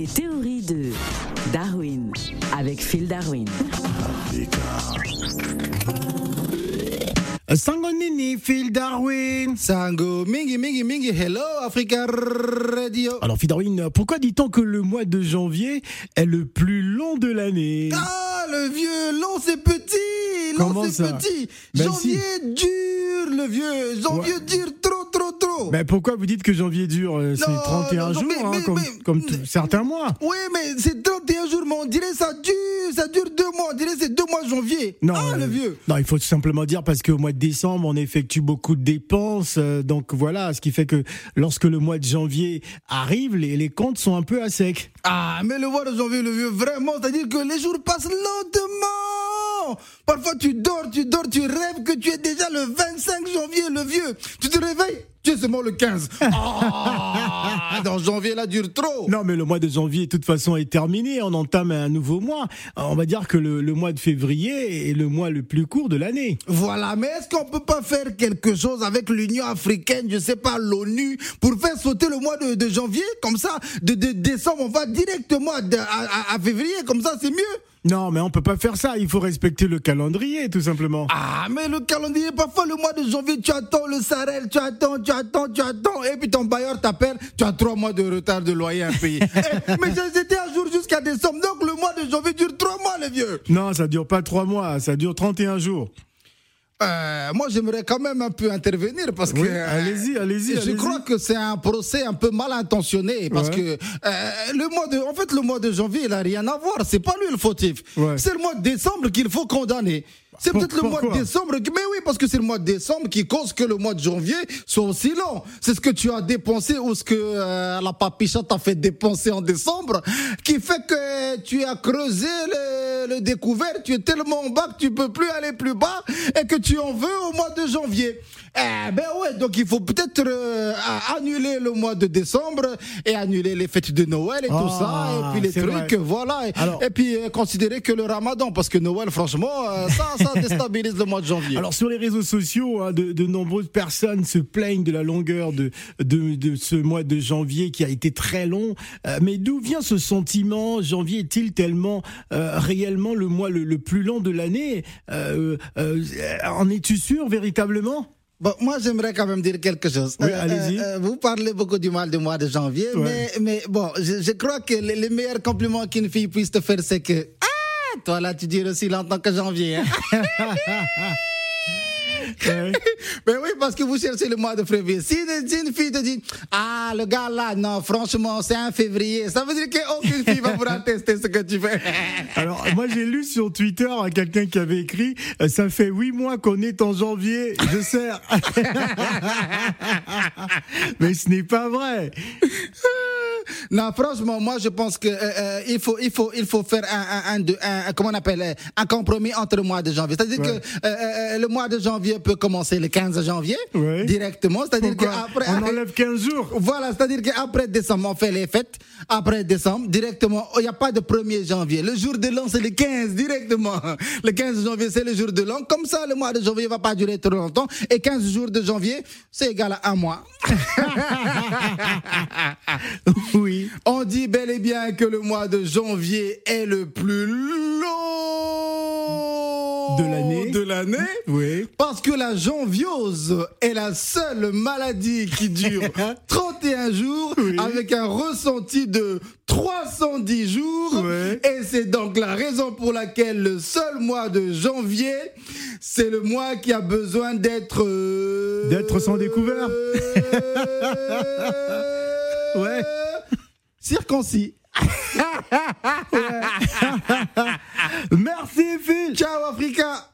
Les théories de Darwin avec Phil Darwin. Sangonini, Phil Darwin. Sango, mingi, mingi, mingi, hello, Africa Radio. Alors, Phil Darwin, pourquoi dit-on que le mois de janvier est le plus long de l'année? Ah, le vieux, long c'est petit, long c'est petit. Ben Janvier dur, le vieux, janvier Ouais. dur, Ben, pourquoi vous dites que janvier dure euh, C'est Non, 31 non, jours, mais- hein, mais- comme, mais- comme tout- certains mois. Oui, mais c'est 31 jours, mais on dirait ça dure, ça dure deux mois, on dirait c'est deux mois janvier. Non, ah, euh, le vieux. Non, il faut tout simplement dire parce qu'au mois de décembre, on effectue beaucoup de dépenses. euh, donc voilà, ce qui fait que lorsque le mois de janvier arrive, les, les comptes sont un peu à sec. Ah, mais le mois de janvier, le vieux, vraiment, c'est-à-dire que les jours passent lentement. Parfois, tu dors, tu dors, tu rêves que tu es déjà le 25 janvier, le vieux. Tu te réveilles, tu es seulement le 15. Ah, dans janvier, là, dure trop. Non, mais le mois de janvier, de toute façon, est terminé. On entame un nouveau mois. On va dire que le, le mois de février est le mois le plus court de l'année. Voilà, mais est-ce qu'on peut pas faire quelque chose avec l'Union africaine, je sais pas, l'ONU, pour faire sauter le mois de, de janvier, comme ça, de, de décembre, on va directement à, à- à février, comme ça, c'est mieux. Non, mais on peut pas faire ça. Il faut respecter le calendrier, tout simplement. Ah, mais le calendrier, parfois le mois de janvier, tu attends le Sarel, tu attends, tu attends, tu attends, et puis ton bailleur t'appelle, tu as trois mois de retard de loyer à payer. Eh, mais c'était un jour jusqu'à décembre, donc le mois de janvier dure trois mois, les vieux. Non, ça dure pas trois mois. Ça dure 31 jours. Euh, moi, j'aimerais quand même un peu intervenir parce que. Oui, euh, allez-y, allez-y, Je crois que c'est un procès un peu mal intentionné parce Ouais. que euh, le mois de, en fait, le mois de janvier, il a rien à voir. C'est pas lui le fautif. Ouais. C'est le mois de décembre qu'il faut condamner. C'est peut-être le mois de décembre, mais oui, parce que c'est le mois de décembre qui cause que le mois de janvier soit aussi long. C'est ce que tu as dépensé ou ce que euh, la papicha t'a fait dépenser en décembre, qui fait que tu as creusé le, le découvert, tu es tellement en bas que tu peux plus aller plus bas et que tu en veux au mois de janvier. Eh ben ouais, donc il faut peut-être euh, annuler le mois de décembre et annuler les fêtes de Noël et tout Ah, ça, et puis les trucs, vrai. voilà. Et, Alors- et puis euh, considérer que le ramadan, parce que Noël, franchement, euh, ça, ça déstabilise le mois de janvier. Alors sur les réseaux sociaux, hein, de, de nombreuses personnes se plaignent de la longueur de, de, de ce mois de janvier qui a été très long. Euh, mais d'où vient ce sentiment? Janvier est-il tellement euh, réellement le mois le, le plus long de l'année? Euh, En es-tu sûr véritablement? Bon, moi, j'aimerais quand même dire quelque chose. Oui, vous parlez beaucoup du mois du mois de janvier, Ouais. mais, mais bon, je, je crois que le, le meilleur compliment qu'une fille puisse te faire, c'est que ah, toi là, tu dures aussi longtemps que janvier. hein. Ouais. Mais oui, parce que vous cherchez le mois de février. Si une, fille te dit, ah, le gars là, non, franchement, c'est un février, ça veut dire qu'aucune fille va pouvoir tester ce que tu fais. Alors moi j'ai lu sur Twitter hein, quelqu'un qui avait écrit euh, ça fait huit mois qu'on est en janvier, je sers. Mais ce n'est pas vrai. Non, franchement, moi, je pense que euh, euh, il faut, il faut, il faut faire un, un, un, un- comment on appelle, euh, un compromis entre le mois de janvier. C'est-à-dire Ouais. que euh, euh, le mois de janvier peut commencer le 15 janvier Ouais. directement. C'est-à-dire qu'après, On enlève 15 jours. voilà, c'est-à-dire qu'après décembre, on fait les fêtes. Après décembre, directement, il n'y a pas de 1er janvier. Le jour de l'an, c'est le 15, directement. Le 15 janvier, c'est le jour de l'an. Comme ça, le mois de janvier va pas durer trop longtemps. Et 15 jours de janvier, c'est égal à un mois. Oui. On dit bel et bien que le mois de janvier est le plus long De l'année. De l'année. Oui. Parce que la janviose est la seule maladie qui dure 31 jours Oui. avec un ressenti de 310 jours. Ouais. Et c'est donc la raison pour laquelle le seul mois de janvier, c'est le mois qui a besoin d'être... euh, D'être sans découvert. Ouais. Circoncis. Merci Phil. Ciao Africa